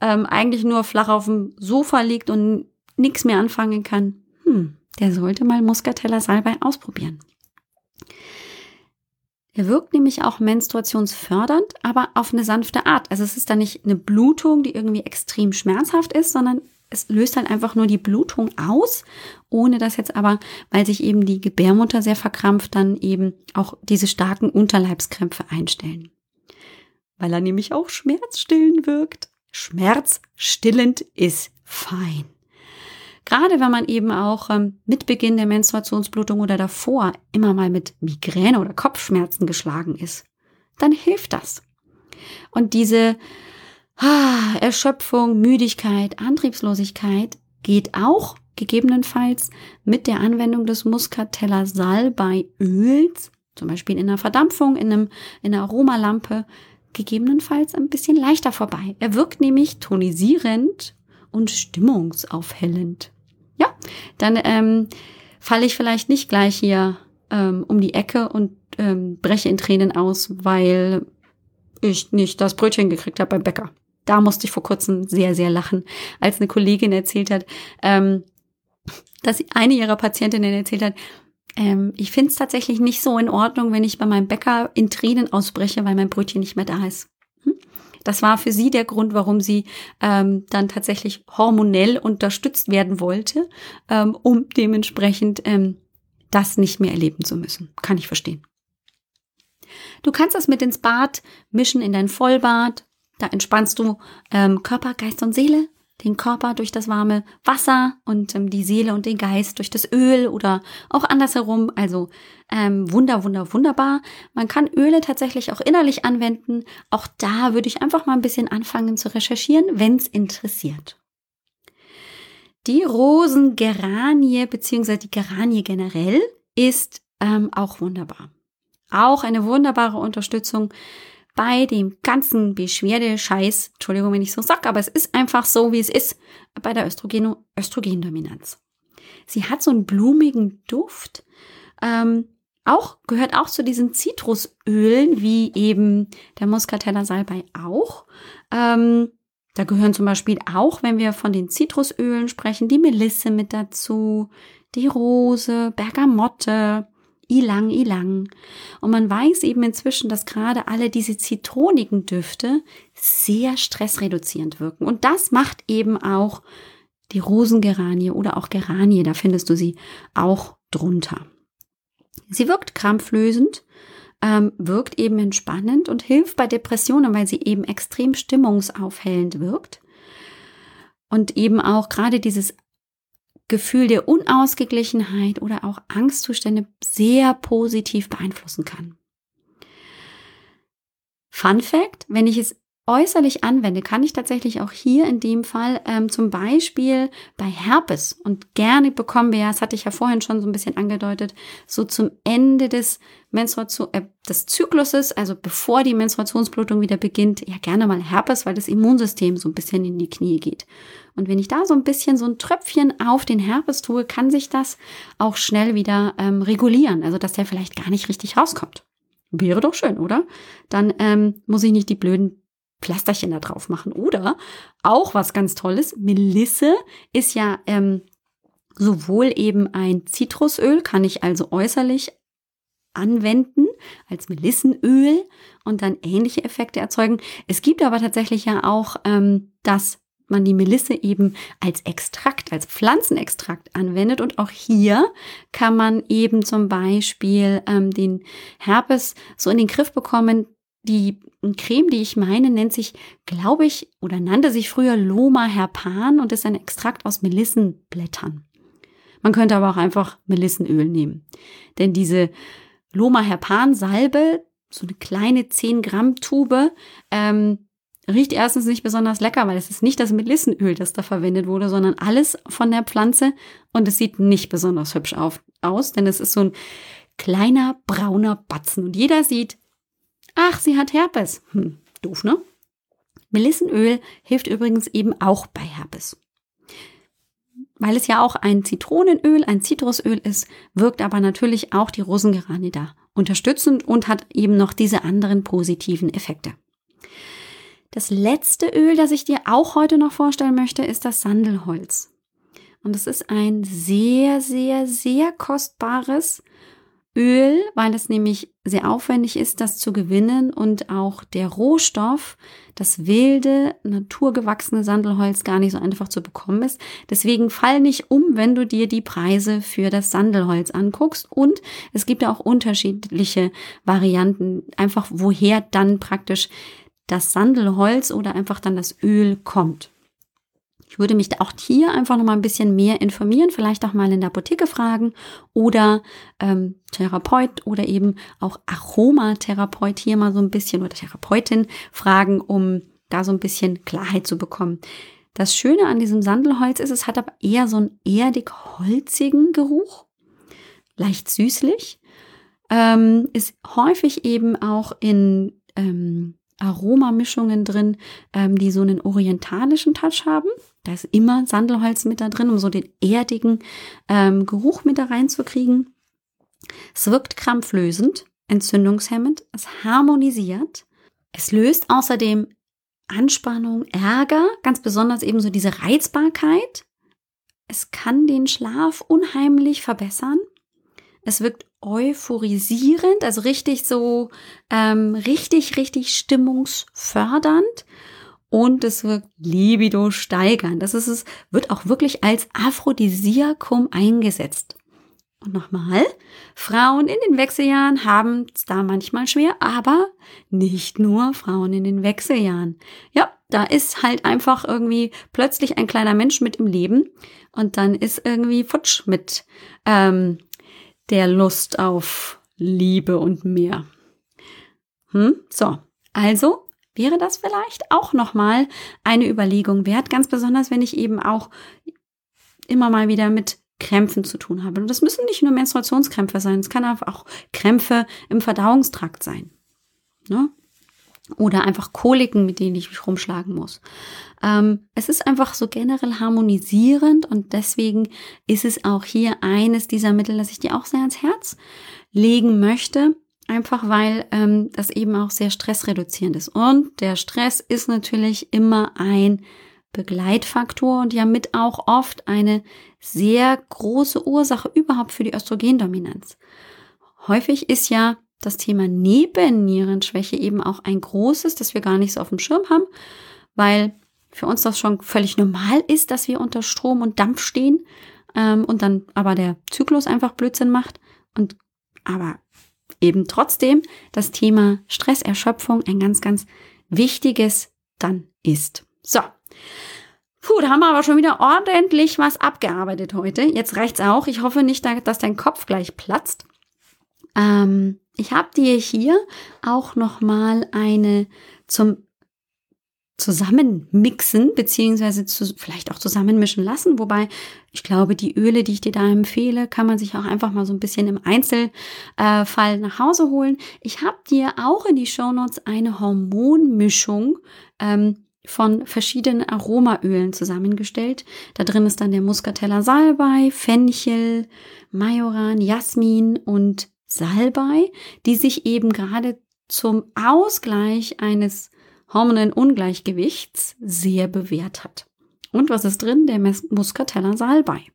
ähm, eigentlich nur flach auf dem Sofa liegt und nichts mehr anfangen kann, hm, der sollte mal Muscatella Salbei ausprobieren. Er wirkt nämlich auch menstruationsfördernd, aber auf eine sanfte Art. Also es ist dann nicht eine Blutung, die irgendwie extrem schmerzhaft ist, sondern es löst halt einfach nur die Blutung aus, ohne dass jetzt aber, weil sich eben die Gebärmutter sehr verkrampft, dann eben auch diese starken Unterleibskrämpfe einstellen. Weil er nämlich auch schmerzstillend wirkt. Schmerzstillend ist fein. Gerade wenn man eben auch ähm, mit Beginn der Menstruationsblutung oder davor immer mal mit Migräne oder Kopfschmerzen geschlagen ist, dann hilft das. Und diese ah, Erschöpfung, Müdigkeit, Antriebslosigkeit geht auch gegebenenfalls mit der Anwendung des Muscatella Salbeiöls, zum Beispiel in einer Verdampfung, in, einem, in einer Aromalampe, gegebenenfalls ein bisschen leichter vorbei. Er wirkt nämlich tonisierend und stimmungsaufhellend. Ja, dann ähm, falle ich vielleicht nicht gleich hier ähm, um die Ecke und ähm, breche in Tränen aus, weil ich nicht das Brötchen gekriegt habe beim Bäcker. Da musste ich vor kurzem sehr, sehr lachen, als eine Kollegin erzählt hat, ähm, dass eine ihrer Patientinnen erzählt hat, ähm, ich finde es tatsächlich nicht so in Ordnung, wenn ich bei meinem Bäcker in Tränen ausbreche, weil mein Brötchen nicht mehr da ist. Das war für sie der Grund, warum sie ähm, dann tatsächlich hormonell unterstützt werden wollte, ähm, um dementsprechend ähm, das nicht mehr erleben zu müssen. Kann ich verstehen. Du kannst das mit ins Bad mischen, in dein Vollbad. Da entspannst du ähm, Körper, Geist und Seele. Den Körper durch das warme Wasser und ähm, die Seele und den Geist durch das Öl oder auch andersherum. Also ähm, wunder, wunder, wunderbar. Man kann Öle tatsächlich auch innerlich anwenden. Auch da würde ich einfach mal ein bisschen anfangen zu recherchieren, wenn es interessiert. Die Rosengeranie beziehungsweise die Geranie generell ist ähm, auch wunderbar. Auch eine wunderbare Unterstützung bei dem ganzen Beschwerdescheiß, Entschuldigung, wenn ich so sage, aber es ist einfach so, wie es ist, bei der Östrogen Östrogendominanz. Sie hat so einen blumigen Duft, ähm, auch, gehört auch zu diesen Zitrusölen, wie eben der Muscatella Salbei auch. Ähm, da gehören zum Beispiel auch, wenn wir von den Zitrusölen sprechen, die Melisse mit dazu, die Rose, Bergamotte, Ilang Ilang. Und man weiß eben inzwischen, dass gerade alle diese zitronigen Düfte sehr stressreduzierend wirken. Und das macht eben auch die Rosengeranie oder auch Geranie, da findest du sie auch drunter. Sie wirkt krampflösend, ähm, wirkt eben entspannend und hilft bei Depressionen, weil sie eben extrem stimmungsaufhellend wirkt. Und eben auch gerade dieses Gefühl der Unausgeglichenheit oder auch Angstzustände sehr positiv beeinflussen kann. Fun Fact, wenn ich es äußerlich anwende, kann ich tatsächlich auch hier in dem Fall ähm, zum Beispiel bei Herpes und gerne bekommen wir, das hatte ich ja vorhin schon so ein bisschen angedeutet, so zum Ende des Menstruation, äh, des Zykluses, also bevor die Menstruationsblutung wieder beginnt, ja gerne mal Herpes, weil das Immunsystem so ein bisschen in die Knie geht. Und wenn ich da so ein bisschen so ein Tröpfchen auf den Herpes tue, kann sich das auch schnell wieder ähm, regulieren, also dass der vielleicht gar nicht richtig rauskommt. Wäre doch schön, oder? Dann ähm, muss ich nicht die blöden Pflasterchen da drauf machen. Oder auch was ganz Tolles, Melisse ist ja ähm, sowohl eben ein Zitrusöl, kann ich also äußerlich anwenden als Melissenöl und dann ähnliche Effekte erzeugen. Es gibt aber tatsächlich ja auch, ähm, dass man die Melisse eben als Extrakt, als Pflanzenextrakt anwendet. Und auch hier kann man eben zum Beispiel ähm, den Herpes so in den Griff bekommen, die Creme, die ich meine, nennt sich, glaube ich, oder nannte sich früher Loma Herpan und ist ein Extrakt aus Melissenblättern. Man könnte aber auch einfach Melissenöl nehmen. Denn diese Loma Herpan Salbe, so eine kleine 10 Gramm Tube, ähm, riecht erstens nicht besonders lecker, weil es ist nicht das Melissenöl, das da verwendet wurde, sondern alles von der Pflanze und es sieht nicht besonders hübsch auf, aus, denn es ist so ein kleiner brauner Batzen und jeder sieht, Ach, sie hat Herpes. Hm, doof, ne? Melissenöl hilft übrigens eben auch bei Herpes. Weil es ja auch ein Zitronenöl, ein Zitrusöl ist, wirkt aber natürlich auch die Rosengeranie da unterstützend und hat eben noch diese anderen positiven Effekte. Das letzte Öl, das ich dir auch heute noch vorstellen möchte, ist das Sandelholz. Und es ist ein sehr, sehr, sehr kostbares Öl, weil es nämlich sehr aufwendig ist, das zu gewinnen und auch der Rohstoff, das wilde, naturgewachsene Sandelholz gar nicht so einfach zu bekommen ist. Deswegen fall nicht um, wenn du dir die Preise für das Sandelholz anguckst. Und es gibt ja auch unterschiedliche Varianten, einfach woher dann praktisch das Sandelholz oder einfach dann das Öl kommt. Ich würde mich auch hier einfach noch mal ein bisschen mehr informieren, vielleicht auch mal in der Apotheke fragen oder ähm, Therapeut oder eben auch Aromatherapeut hier mal so ein bisschen oder Therapeutin fragen, um da so ein bisschen Klarheit zu bekommen. Das Schöne an diesem Sandelholz ist, es hat aber eher so einen erdig-holzigen Geruch, leicht süßlich, ähm, ist häufig eben auch in ähm, Aromamischungen drin, ähm, die so einen orientalischen Touch haben. Da ist immer Sandelholz mit da drin, um so den erdigen ähm, Geruch mit da reinzukriegen. Es wirkt krampflösend, entzündungshemmend, es harmonisiert. Es löst außerdem Anspannung, Ärger, ganz besonders eben so diese Reizbarkeit. Es kann den Schlaf unheimlich verbessern. Es wirkt euphorisierend, also richtig so, ähm, richtig, richtig stimmungsfördernd und es wirkt libido steigernd. Das ist es, wird auch wirklich als Aphrodisiakum eingesetzt. Und nochmal, Frauen in den Wechseljahren haben es da manchmal schwer, aber nicht nur Frauen in den Wechseljahren. Ja, Da ist halt einfach irgendwie plötzlich ein kleiner Mensch mit im Leben und dann ist irgendwie futsch mit ähm, der Lust auf Liebe und mehr. Hm? So, also wäre das vielleicht auch nochmal eine Überlegung wert, ganz besonders wenn ich eben auch immer mal wieder mit Krämpfen zu tun habe. Und das müssen nicht nur Menstruationskrämpfe sein, es kann auch Krämpfe im Verdauungstrakt sein. Ne? Oder einfach Koliken, mit denen ich mich rumschlagen muss. Ähm, es ist einfach so generell harmonisierend und deswegen ist es auch hier eines dieser Mittel, das ich dir auch sehr ans Herz legen möchte. Einfach weil ähm, das eben auch sehr stressreduzierend ist. Und der Stress ist natürlich immer ein Begleitfaktor und ja mit auch oft eine sehr große Ursache überhaupt für die Östrogendominanz. Häufig ist ja das Thema Nebennierenschwäche eben auch ein großes, das wir gar nicht so auf dem Schirm haben, weil für uns das schon völlig normal ist, dass wir unter Strom und Dampf stehen ähm, und dann aber der Zyklus einfach Blödsinn macht und aber eben trotzdem das Thema Stresserschöpfung ein ganz, ganz wichtiges dann ist. So. Puh, da haben wir aber schon wieder ordentlich was abgearbeitet heute. Jetzt reicht's auch. Ich hoffe nicht, dass dein Kopf gleich platzt. Ähm, ich habe dir hier auch noch mal eine zum zusammenmixen beziehungsweise zu, vielleicht auch zusammenmischen lassen. Wobei ich glaube, die Öle, die ich dir da empfehle, kann man sich auch einfach mal so ein bisschen im Einzelfall nach Hause holen. Ich habe dir auch in die Shownotes eine Hormonmischung ähm, von verschiedenen Aromaölen zusammengestellt. Da drin ist dann der Muscatella Salbei, Fenchel, Majoran, Jasmin und Salbei, die sich eben gerade zum Ausgleich eines hormonellen Ungleichgewichts sehr bewährt hat. Und was ist drin? Der Muscatella Salbei.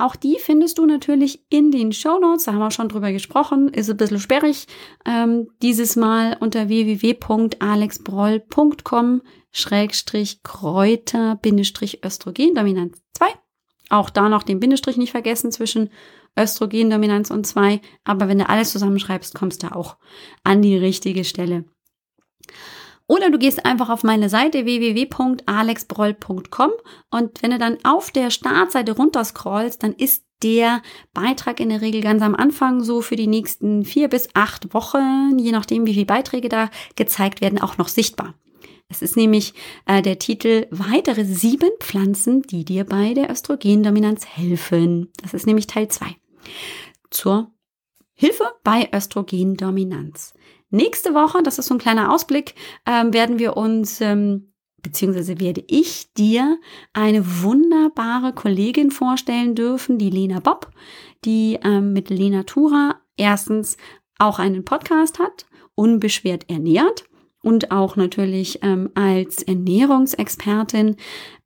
Auch die findest du natürlich in den Show Notes. Da haben wir schon drüber gesprochen. Ist ein bisschen sperrig. Ähm, dieses Mal unter www.alexbroll.com Schrägstrich Kräuter Bindestrich Östrogendominanz 2. Auch da noch den Bindestrich nicht vergessen zwischen Östrogendominanz und 2. Aber wenn du alles zusammenschreibst, kommst du auch an die richtige Stelle. Oder du gehst einfach auf meine Seite www.alexbroll.com und wenn du dann auf der Startseite runterscrollst, dann ist der Beitrag in der Regel ganz am Anfang so für die nächsten vier bis acht Wochen, je nachdem wie viele Beiträge da gezeigt werden, auch noch sichtbar. Es ist nämlich äh, der Titel Weitere sieben Pflanzen, die dir bei der Östrogendominanz helfen. Das ist nämlich Teil zwei Zur Hilfe bei Östrogendominanz. Nächste Woche, das ist so ein kleiner Ausblick, ähm, werden wir uns, ähm, beziehungsweise werde ich dir eine wunderbare Kollegin vorstellen dürfen, die Lena Bob, die ähm, mit Lena Tura erstens auch einen Podcast hat, unbeschwert ernährt und auch natürlich ähm, als Ernährungsexpertin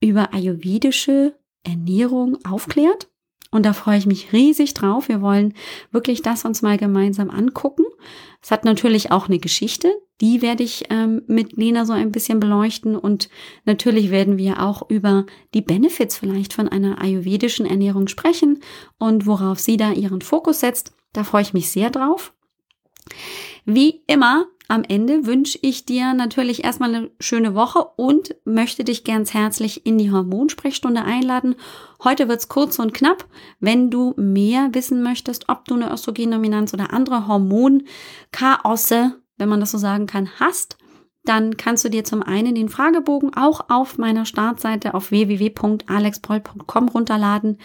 über ayurvedische Ernährung aufklärt. Und da freue ich mich riesig drauf. Wir wollen wirklich das uns mal gemeinsam angucken. Es hat natürlich auch eine Geschichte. Die werde ich ähm, mit Lena so ein bisschen beleuchten. Und natürlich werden wir auch über die Benefits vielleicht von einer ayurvedischen Ernährung sprechen und worauf sie da ihren Fokus setzt. Da freue ich mich sehr drauf. Wie immer am Ende wünsche ich dir natürlich erstmal eine schöne Woche und möchte dich ganz herzlich in die Hormonsprechstunde einladen. Heute wird's kurz und knapp. Wenn du mehr wissen möchtest, ob du eine Östrogendominanz oder andere Hormonchaosse, wenn man das so sagen kann, hast, dann kannst du dir zum einen den Fragebogen auch auf meiner Startseite auf www.alexproll.com runterladen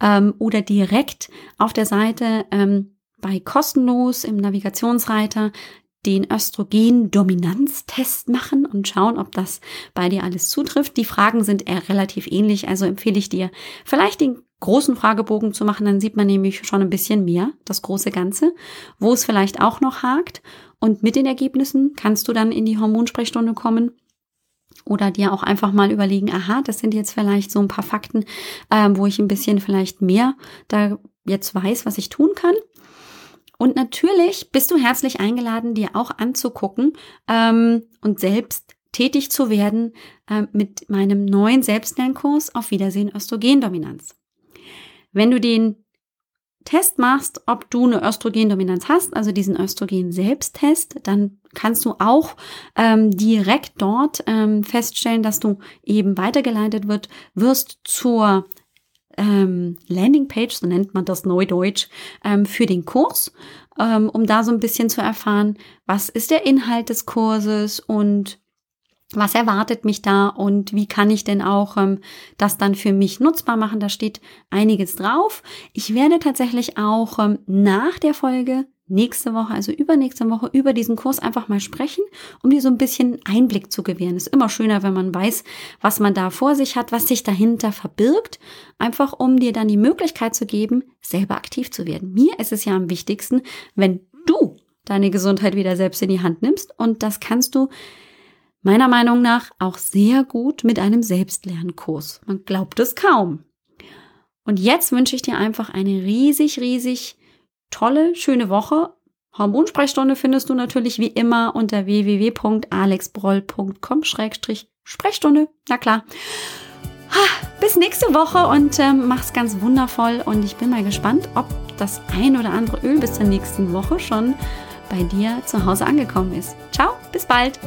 ähm, oder direkt auf der Seite ähm, bei kostenlos im Navigationsreiter den Östrogen-Dominanztest machen und schauen, ob das bei dir alles zutrifft. Die Fragen sind eher relativ ähnlich, also empfehle ich dir vielleicht den großen Fragebogen zu machen, dann sieht man nämlich schon ein bisschen mehr, das große Ganze, wo es vielleicht auch noch hakt. Und mit den Ergebnissen kannst du dann in die Hormonsprechstunde kommen oder dir auch einfach mal überlegen, aha, das sind jetzt vielleicht so ein paar Fakten, äh, wo ich ein bisschen vielleicht mehr da jetzt weiß, was ich tun kann. Und natürlich bist du herzlich eingeladen, dir auch anzugucken ähm, und selbst tätig zu werden äh, mit meinem neuen Selbstlernkurs auf Wiedersehen Östrogendominanz. Wenn du den Test machst, ob du eine Östrogendominanz hast, also diesen Östrogen-Selbsttest, dann kannst du auch ähm, direkt dort ähm, feststellen, dass du eben weitergeleitet wird, wirst zur ähm, Landingpage, so nennt man das Neudeutsch, ähm, für den Kurs, ähm, um da so ein bisschen zu erfahren, was ist der Inhalt des Kurses und was erwartet mich da und wie kann ich denn auch ähm, das dann für mich nutzbar machen? Da steht einiges drauf. Ich werde tatsächlich auch ähm, nach der Folge nächste Woche, also übernächste Woche, über diesen Kurs einfach mal sprechen, um dir so ein bisschen Einblick zu gewähren. Ist immer schöner, wenn man weiß, was man da vor sich hat, was sich dahinter verbirgt, einfach um dir dann die Möglichkeit zu geben, selber aktiv zu werden. Mir ist es ja am wichtigsten, wenn du deine Gesundheit wieder selbst in die Hand nimmst und das kannst du meiner Meinung nach auch sehr gut mit einem Selbstlernkurs. Man glaubt es kaum. Und jetzt wünsche ich dir einfach eine riesig, riesig tolle, schöne Woche. Hormonsprechstunde findest du natürlich wie immer unter www.alexbroll.com-sprechstunde. Na klar. Bis nächste Woche und ähm, mach's ganz wundervoll. Und ich bin mal gespannt, ob das ein oder andere Öl bis zur nächsten Woche schon bei dir zu Hause angekommen ist. Ciao, bis bald.